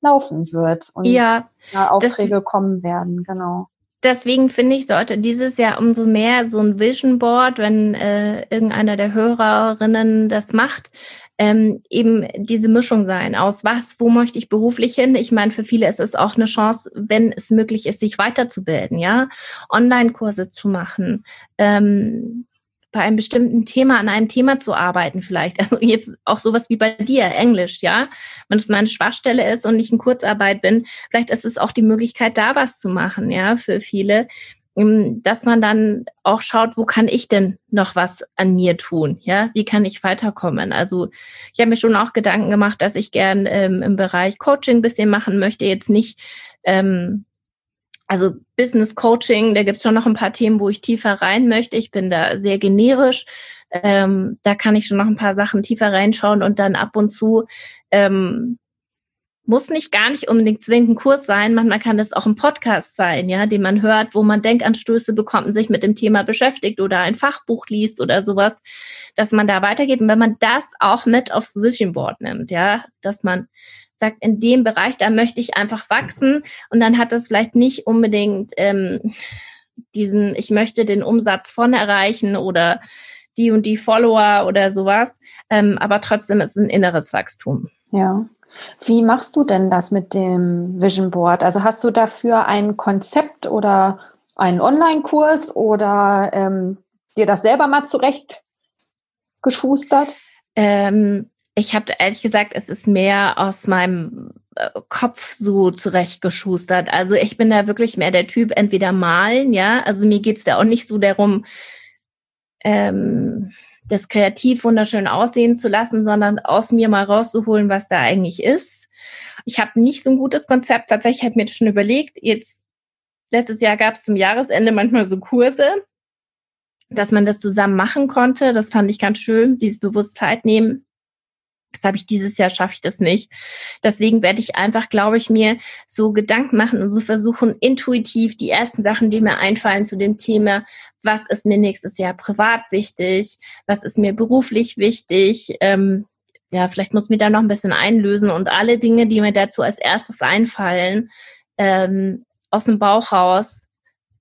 laufen wird und ja, Aufträge kommen werden. Genau deswegen finde ich, sollte dieses Jahr umso mehr so ein Vision Board, wenn äh, irgendeiner der Hörerinnen das macht, ähm, eben diese Mischung sein aus was, wo möchte ich beruflich hin? Ich meine, für viele ist es auch eine Chance, wenn es möglich ist, sich weiterzubilden, ja, Online-Kurse zu machen, ähm, bei einem bestimmten Thema, an einem Thema zu arbeiten vielleicht. Also jetzt auch sowas wie bei dir, Englisch, ja. Wenn es meine Schwachstelle ist und ich in Kurzarbeit bin, vielleicht ist es auch die Möglichkeit, da was zu machen, ja, für viele, ähm, dass man dann auch schaut, wo kann ich denn noch was an mir tun, ja? Wie kann ich weiterkommen? Also ich habe mir schon auch Gedanken gemacht, dass ich gern ähm, im Bereich Coaching bisschen machen möchte, jetzt nicht ähm, also Business Coaching, da gibt's schon noch ein paar Themen, wo ich tiefer rein möchte. Ich bin da sehr generisch. Ähm, da kann ich schon noch ein paar Sachen tiefer reinschauen und dann ab und zu ähm, muss nicht gar nicht unbedingt zwingend ein Kurs sein. Manchmal kann das auch ein Podcast sein, ja, den man hört, wo man Denkanstöße bekommt und sich mit dem Thema beschäftigt oder ein Fachbuch liest oder sowas, dass man da weitergeht. Und wenn man das auch mit aufs Vision Board nimmt, ja, dass man sagt, in dem Bereich, da möchte ich einfach wachsen und dann hat das vielleicht nicht unbedingt ähm, diesen, ich möchte den Umsatz von erreichen oder die und die Follower oder sowas, ähm, aber trotzdem ist es ein inneres Wachstum. Ja. Wie machst du denn das mit dem Vision Board? Also hast du dafür ein Konzept oder einen Online-Kurs oder ähm, dir das selber mal zurecht geschustert? Ähm, ich habe ehrlich gesagt, es ist mehr aus meinem äh, Kopf so zurechtgeschustert. Also ich bin da wirklich mehr der Typ, entweder malen, ja. Also mir geht's da auch nicht so darum, ähm, das kreativ wunderschön aussehen zu lassen, sondern aus mir mal rauszuholen, was da eigentlich ist. Ich habe nicht so ein gutes Konzept. Tatsächlich habe ich mir schon überlegt, jetzt letztes Jahr gab es zum Jahresende manchmal so Kurse, dass man das zusammen machen konnte. Das fand ich ganz schön, dieses Bewusstheit nehmen das habe ich dieses Jahr, schaffe ich das nicht. Deswegen werde ich einfach, glaube ich, mir so Gedanken machen und so versuchen, intuitiv die ersten Sachen, die mir einfallen zu dem Thema, was ist mir nächstes Jahr privat wichtig, was ist mir beruflich wichtig, ähm, ja, vielleicht muss mir da noch ein bisschen einlösen und alle Dinge, die mir dazu als erstes einfallen, ähm, aus dem Bauch raus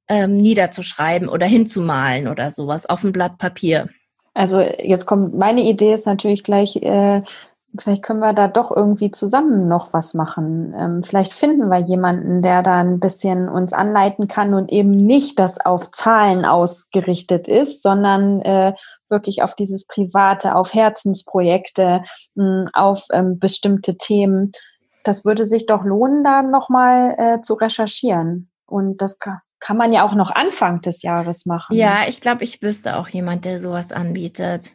ähm, niederzuschreiben oder hinzumalen oder sowas auf ein Blatt Papier. Also jetzt kommt meine Idee ist natürlich gleich, äh, vielleicht können wir da doch irgendwie zusammen noch was machen. Ähm, vielleicht finden wir jemanden, der da ein bisschen uns anleiten kann und eben nicht das auf Zahlen ausgerichtet ist, sondern äh, wirklich auf dieses Private, auf Herzensprojekte, mh, auf ähm, bestimmte Themen. Das würde sich doch lohnen, da nochmal äh, zu recherchieren. Und das kann man ja auch noch Anfang des Jahres machen. Ja, ich glaube, ich wüsste auch jemand, der sowas anbietet.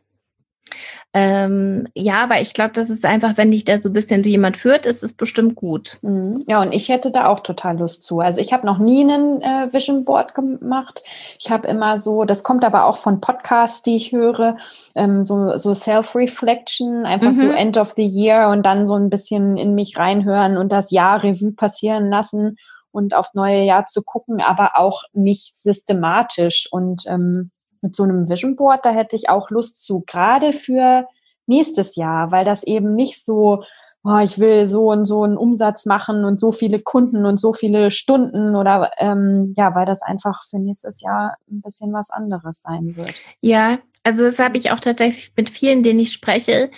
Ähm, ja, aber ich glaube, das ist einfach, wenn dich da so ein bisschen jemand führt, ist es bestimmt gut. Mhm. Ja, und ich hätte da auch total Lust zu. Also ich habe noch nie einen äh, Vision Board gemacht. Ich habe immer so, das kommt aber auch von Podcasts, die ich höre, ähm, so, so Self-Reflection, einfach mhm. so End of the Year und dann so ein bisschen in mich reinhören und das Jahr Revue passieren lassen und aufs neue Jahr zu gucken, aber auch nicht systematisch. Und ähm, mit so einem Vision Board, da hätte ich auch Lust zu, gerade für nächstes Jahr, weil das eben nicht so, oh, ich will so und so einen Umsatz machen und so viele Kunden und so viele Stunden oder ähm, ja, weil das einfach für nächstes Jahr ein bisschen was anderes sein wird. Ja, also das habe ich auch tatsächlich mit vielen, denen ich spreche,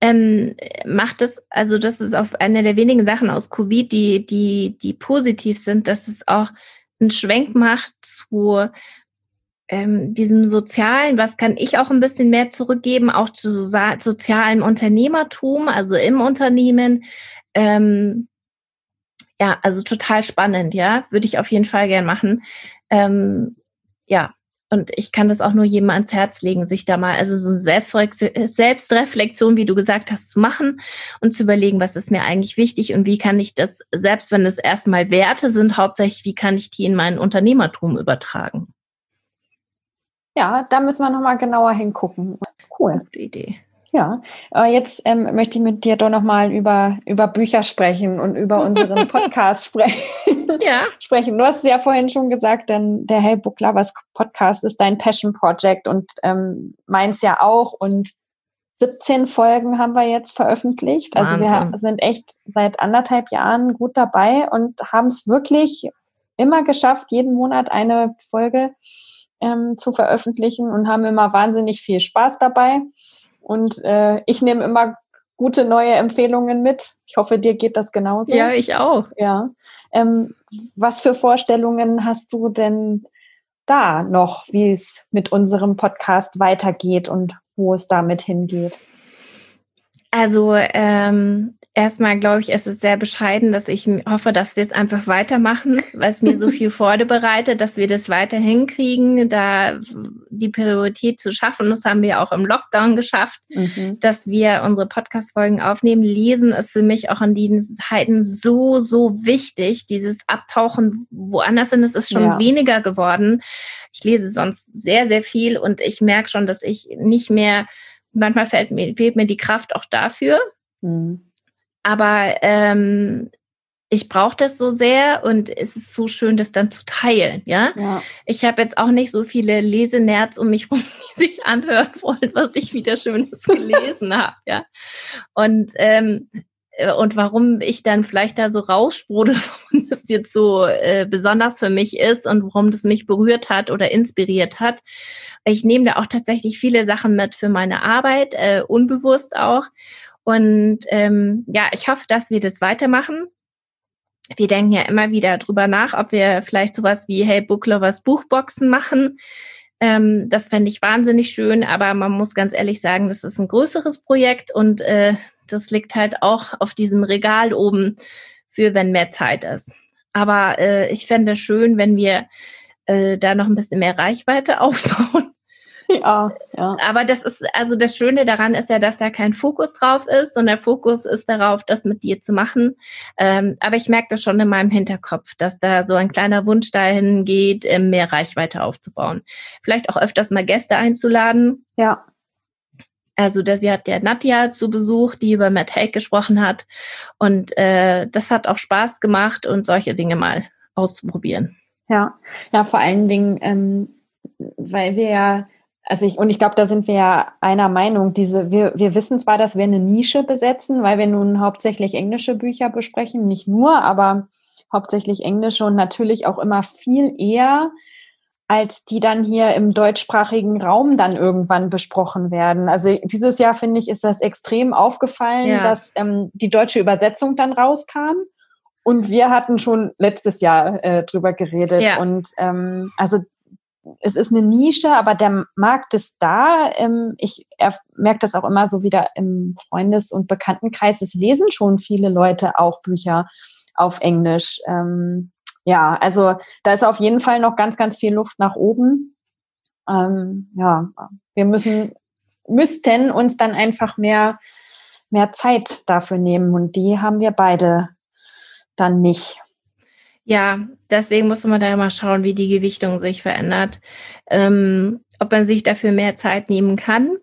ähm, macht es, also das ist auf eine der wenigen Sachen aus Covid, die, die, die positiv sind, dass es auch einen Schwenk macht zu ähm, diesem sozialen, was kann ich auch ein bisschen mehr zurückgeben, auch zu so sozialem Unternehmertum, also im Unternehmen. Ähm, ja, also total spannend, ja, würde ich auf jeden Fall gern machen. Ähm, ja, und ich kann das auch nur jedem ans Herz legen, sich da mal, also so Selbstreflexion, wie du gesagt hast, zu machen und zu überlegen, was ist mir eigentlich wichtig und wie kann ich das, selbst wenn es erstmal Werte sind, hauptsächlich, wie kann ich die in mein Unternehmertum übertragen? Ja, da müssen wir nochmal genauer hingucken. Cool. Gute Idee. Ja, äh, jetzt ähm, möchte ich mit dir doch nochmal über, über Bücher sprechen und über unseren Podcast sprechen. Ja. sprechen. Du hast es ja vorhin schon gesagt, denn der Hey Book Lovers Podcast ist dein Passion Project und ähm, meins ja auch. Und 17 Folgen haben wir jetzt veröffentlicht. Also Wahnsinn. wir sind echt seit anderthalb Jahren gut dabei und haben es wirklich immer geschafft, jeden Monat eine Folge ähm, zu veröffentlichen und haben immer wahnsinnig viel Spaß dabei. Und äh, ich nehme immer gute neue Empfehlungen mit. Ich hoffe, dir geht das genauso. Ja, ich auch. Ja. Ähm, was für Vorstellungen hast du denn da noch, wie es mit unserem Podcast weitergeht und wo es damit hingeht? Also ähm, Erstmal glaube ich, es ist sehr bescheiden, dass ich hoffe, dass wir es einfach weitermachen, weil es mir so viel Freude bereitet, dass wir das weiter hinkriegen, da die Priorität zu schaffen. Das haben wir auch im Lockdown geschafft, mhm. dass wir unsere Podcast-Folgen aufnehmen. Lesen ist für mich auch in diesen Zeiten so, so wichtig. Dieses Abtauchen woanders hin, es ist schon ja. weniger geworden. Ich lese sonst sehr, sehr viel und ich merke schon, dass ich nicht mehr, manchmal fehlt mir, fehlt mir die Kraft auch dafür. Mhm aber ähm, ich brauche das so sehr und es ist so schön, das dann zu teilen, ja. ja. Ich habe jetzt auch nicht so viele Lesenerz um mich rum, die sich anhören wollen, was ich wieder Schönes gelesen habe, ja. Und ähm, äh, und warum ich dann vielleicht da so raussprudel, warum das jetzt so äh, besonders für mich ist und warum das mich berührt hat oder inspiriert hat. Ich nehme da auch tatsächlich viele Sachen mit für meine Arbeit, äh, unbewusst auch. Und ähm, ja, ich hoffe, dass wir das weitermachen. Wir denken ja immer wieder drüber nach, ob wir vielleicht sowas wie Hey Book Lovers Buchboxen machen. Ähm, das fände ich wahnsinnig schön, aber man muss ganz ehrlich sagen, das ist ein größeres Projekt und äh, das liegt halt auch auf diesem Regal oben für, wenn mehr Zeit ist. Aber äh, ich fände es schön, wenn wir äh, da noch ein bisschen mehr Reichweite aufbauen Ja, ja. Aber das ist, also das Schöne daran ist ja, dass da kein Fokus drauf ist und der Fokus ist darauf, das mit dir zu machen. Ähm, aber ich merke das schon in meinem Hinterkopf, dass da so ein kleiner Wunsch dahin geht, ähm, mehr Reichweite aufzubauen. Vielleicht auch öfters mal Gäste einzuladen. Ja. Also das, wir hatten ja Nadja zu Besuch, die über Matt Haig gesprochen hat. Und äh, das hat auch Spaß gemacht und solche Dinge mal auszuprobieren. Ja, ja, vor allen Dingen, ähm, weil wir ja also ich, und ich glaube, da sind wir ja einer Meinung. Diese, wir, wir wissen zwar, dass wir eine Nische besetzen, weil wir nun hauptsächlich englische Bücher besprechen, nicht nur, aber hauptsächlich englische und natürlich auch immer viel eher als die dann hier im deutschsprachigen Raum dann irgendwann besprochen werden. Also dieses Jahr finde ich, ist das extrem aufgefallen, ja. dass ähm, die deutsche Übersetzung dann rauskam. Und wir hatten schon letztes Jahr äh, drüber geredet. Ja. Und ähm, also es ist eine Nische, aber der Markt ist da. Ähm, ich merke das auch immer so wieder im Freundes- und Bekanntenkreis. Es lesen schon viele Leute auch Bücher auf Englisch. Ähm, ja, also da ist auf jeden Fall noch ganz, ganz viel Luft nach oben. Ähm, ja, wir müssen, müssten uns dann einfach mehr, mehr Zeit dafür nehmen und die haben wir beide dann nicht. Ja, deswegen muss man da immer schauen, wie die Gewichtung sich verändert. Ähm, ob man sich dafür mehr Zeit nehmen kann,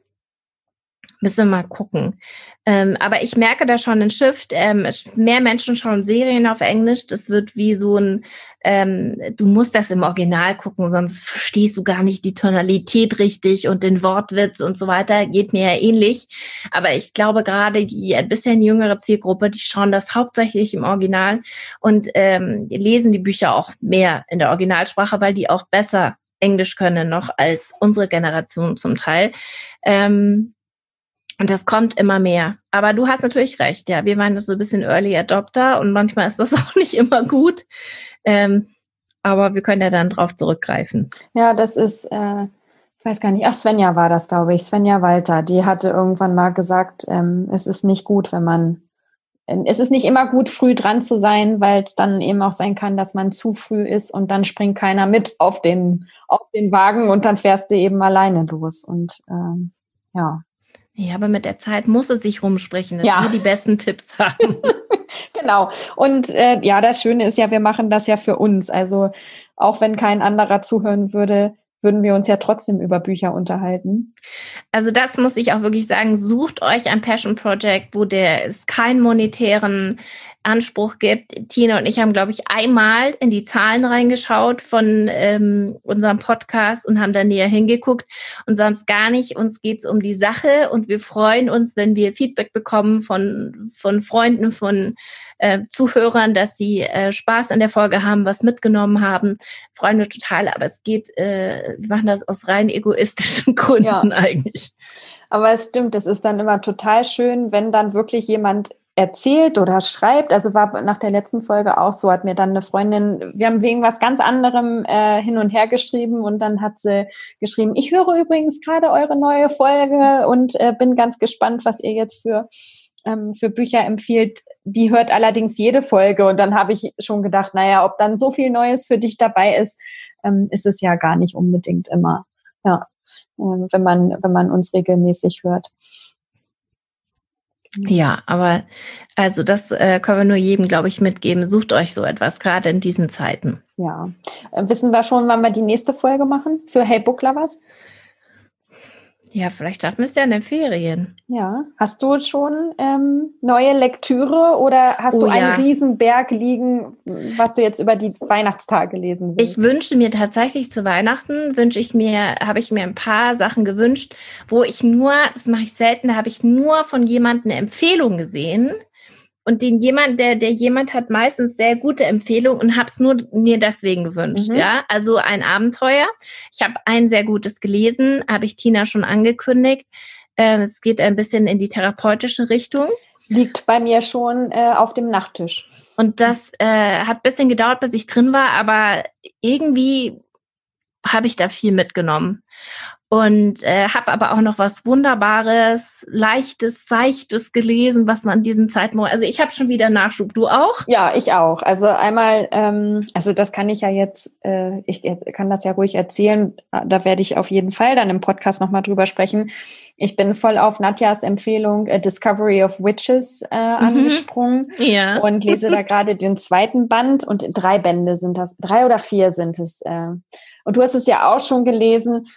Müssen wir mal gucken. Ähm, aber ich merke da schon einen Shift. Ähm, mehr Menschen schauen Serien auf Englisch. Das wird wie so ein, ähm, du musst das im Original gucken, sonst verstehst du gar nicht die Tonalität richtig und den Wortwitz und so weiter. Geht mir ja ähnlich. Aber ich glaube gerade die ein bisschen jüngere Zielgruppe, die schauen das hauptsächlich im Original und ähm, lesen die Bücher auch mehr in der Originalsprache, weil die auch besser Englisch können noch als unsere Generation zum Teil. Ähm, und das kommt immer mehr. Aber du hast natürlich recht, ja. Wir waren so ein bisschen Early Adopter und manchmal ist das auch nicht immer gut. Ähm, aber wir können ja dann drauf zurückgreifen. Ja, das ist, äh, ich weiß gar nicht, ach, Svenja war das, glaube ich. Svenja Walter, die hatte irgendwann mal gesagt, ähm, es ist nicht gut, wenn man, es ist nicht immer gut, früh dran zu sein, weil es dann eben auch sein kann, dass man zu früh ist und dann springt keiner mit auf den, auf den Wagen und dann fährst du eben alleine los. Und ähm, ja, ja, aber mit der Zeit muss es sich rumsprechen, dass ja. wir die besten Tipps haben. genau. Und äh, ja, das Schöne ist ja, wir machen das ja für uns. Also auch wenn kein anderer zuhören würde, würden wir uns ja trotzdem über Bücher unterhalten. Also das muss ich auch wirklich sagen, sucht euch ein Passion Project, wo der es keinen monetären Anspruch gibt. Tina und ich haben, glaube ich, einmal in die Zahlen reingeschaut von ähm, unserem Podcast und haben da näher hingeguckt und sonst gar nicht. Uns geht's um die Sache und wir freuen uns, wenn wir Feedback bekommen von, von Freunden, von äh, Zuhörern, dass sie äh, Spaß an der Folge haben, was mitgenommen haben. Freuen wir total, aber es geht, äh, wir machen das aus rein egoistischen Gründen ja. eigentlich. Aber es stimmt, es ist dann immer total schön, wenn dann wirklich jemand erzählt oder schreibt. Also war nach der letzten Folge auch so, hat mir dann eine Freundin, wir haben wegen was ganz anderem äh, hin und her geschrieben und dann hat sie geschrieben, ich höre übrigens gerade eure neue Folge und äh, bin ganz gespannt, was ihr jetzt für ähm, für Bücher empfiehlt. Die hört allerdings jede Folge und dann habe ich schon gedacht, naja, ob dann so viel Neues für dich dabei ist, ähm, ist es ja gar nicht unbedingt immer. Ja, äh, wenn man wenn man uns regelmäßig hört. Ja, aber also das äh, können wir nur jedem, glaube ich, mitgeben. Sucht euch so etwas, gerade in diesen Zeiten. Ja. Äh, wissen wir schon, wann wir die nächste Folge machen für Hey Book Lovers? Ja, vielleicht schaffen wir es ja in den Ferien. Ja. Hast du schon ähm, neue Lektüre oder hast oh, du einen ja. Riesenberg liegen, was du jetzt über die Weihnachtstage lesen willst? Ich wünsche mir tatsächlich zu Weihnachten, wünsche ich mir, habe ich mir ein paar Sachen gewünscht, wo ich nur, das mache ich selten, da habe ich nur von jemandem eine Empfehlung gesehen und den jemand, der, der jemand hat meistens sehr gute Empfehlungen und hab's nur mir deswegen gewünscht, mhm. ja. Also ein Abenteuer. Ich habe ein sehr gutes gelesen, habe ich Tina schon angekündigt. Äh, es geht ein bisschen in die therapeutische Richtung. Liegt bei mir schon äh, auf dem Nachttisch. Und das äh, hat bisschen gedauert, bis ich drin war, aber irgendwie habe ich da viel mitgenommen und äh, habe aber auch noch was Wunderbares, leichtes, seichtes gelesen, was man in diesen Zeiten, also ich habe schon wieder Nachschub. Du auch? Ja, ich auch. Also einmal, ähm, also das kann ich ja jetzt, äh, ich kann das ja ruhig erzählen. Da werde ich auf jeden Fall dann im Podcast nochmal drüber sprechen. Ich bin voll auf Nadjas Empfehlung äh, Discovery of Witches äh, mhm. angesprungen ja. und lese da gerade den zweiten Band und drei Bände sind das, drei oder vier sind es. Äh, und du hast es ja auch schon gelesen.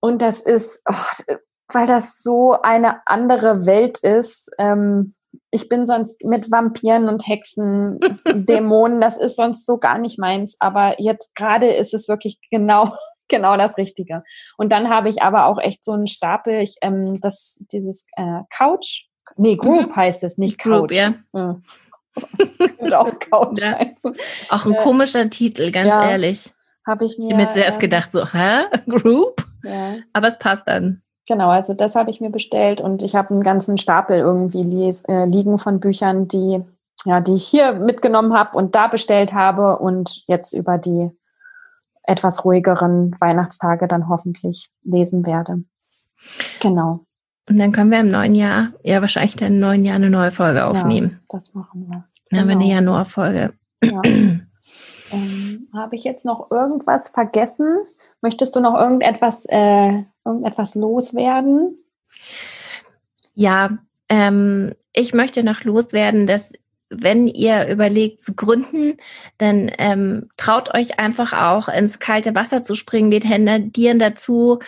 Und das ist, oh, weil das so eine andere Welt ist. Ähm, ich bin sonst mit Vampiren und Hexen, Dämonen, das ist sonst so gar nicht meins. Aber jetzt gerade ist es wirklich genau, genau das Richtige. Und dann habe ich aber auch echt so einen Stapel, ich, ähm, das, dieses äh, Couch, nee, Group mhm. heißt es, nicht Couch. Group, ja. ja. auch Couch ja. Auch ein äh, komischer Titel, ganz ja, ehrlich. Habe ich mir. Ich habe mir zuerst äh, gedacht, so, hä? Group? Ja. Aber es passt dann. Genau, also das habe ich mir bestellt und ich habe einen ganzen Stapel irgendwie lies, äh, liegen von Büchern, die, ja, die ich hier mitgenommen habe und da bestellt habe und jetzt über die etwas ruhigeren Weihnachtstage dann hoffentlich lesen werde. Genau. Und dann können wir im neuen Jahr, ja wahrscheinlich dann im neuen Jahr eine neue Folge aufnehmen. Ja, das machen wir. Dann haben wir eine genau. Januarfolge. Ja. ähm, habe ich jetzt noch irgendwas vergessen? Möchtest du noch irgendetwas, äh, irgendetwas loswerden? Ja, ähm, ich möchte noch loswerden, dass wenn ihr überlegt zu gründen, dann ähm, traut euch einfach auch ins kalte Wasser zu springen. Wir tendieren dazu,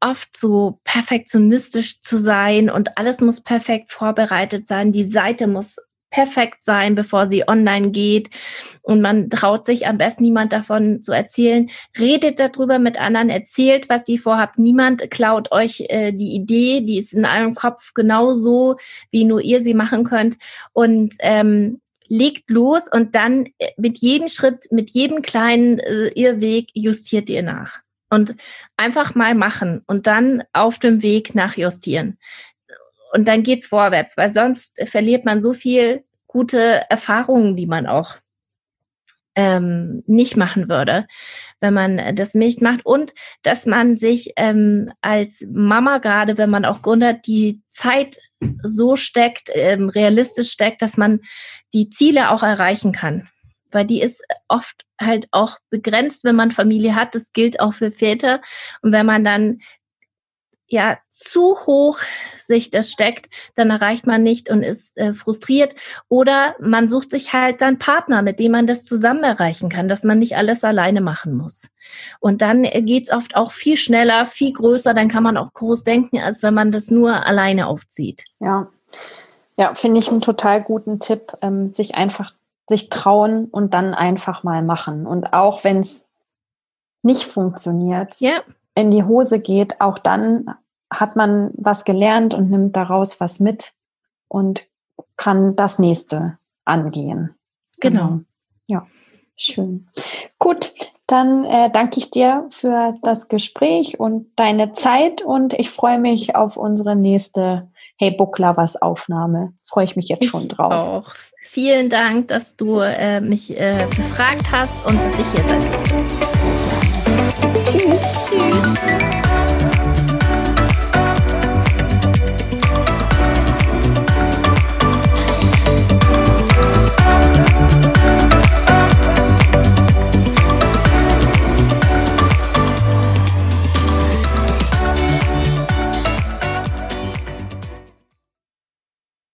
oft so perfektionistisch zu sein und alles muss perfekt vorbereitet sein. Die Seite muss perfekt sein, bevor sie online geht. Und man traut sich am besten niemand davon zu erzählen. Redet darüber mit anderen, erzählt, was ihr vorhabt. Niemand klaut euch äh, die Idee, die ist in eurem Kopf genauso, wie nur ihr sie machen könnt. Und ähm, legt los und dann äh, mit jedem Schritt, mit jedem kleinen äh, Irrweg justiert ihr nach. Und einfach mal machen und dann auf dem Weg nachjustieren und dann geht's vorwärts, weil sonst verliert man so viel gute Erfahrungen, die man auch ähm, nicht machen würde, wenn man das nicht macht. Und dass man sich ähm, als Mama gerade, wenn man auch gründet, die Zeit so steckt, ähm, realistisch steckt, dass man die Ziele auch erreichen kann. Weil die ist oft halt auch begrenzt, wenn man Familie hat. Das gilt auch für Väter. Und wenn man dann ja zu hoch sich das steckt, dann erreicht man nicht und ist äh, frustriert. Oder man sucht sich halt dann Partner, mit dem man das zusammen erreichen kann, dass man nicht alles alleine machen muss. Und dann äh, geht's oft auch viel schneller, viel größer, dann kann man auch groß denken, als wenn man das nur alleine aufzieht. Ja, ja, finde ich einen total guten Tipp, ähm, sich einfach sich trauen und dann einfach mal machen. Und auch wenn es nicht funktioniert, ja. in die Hose geht, auch dann hat man was gelernt und nimmt daraus was mit und kann das nächste angehen. Genau. genau. Ja, schön. Gut, dann äh, danke ich dir für das Gespräch und deine Zeit und ich freue mich auf unsere nächste Hey Book Lovers Aufnahme. Freue ich mich jetzt schon drauf. Auch. Vielen Dank, dass du äh, mich äh, befragt hast und dass ich hier bin.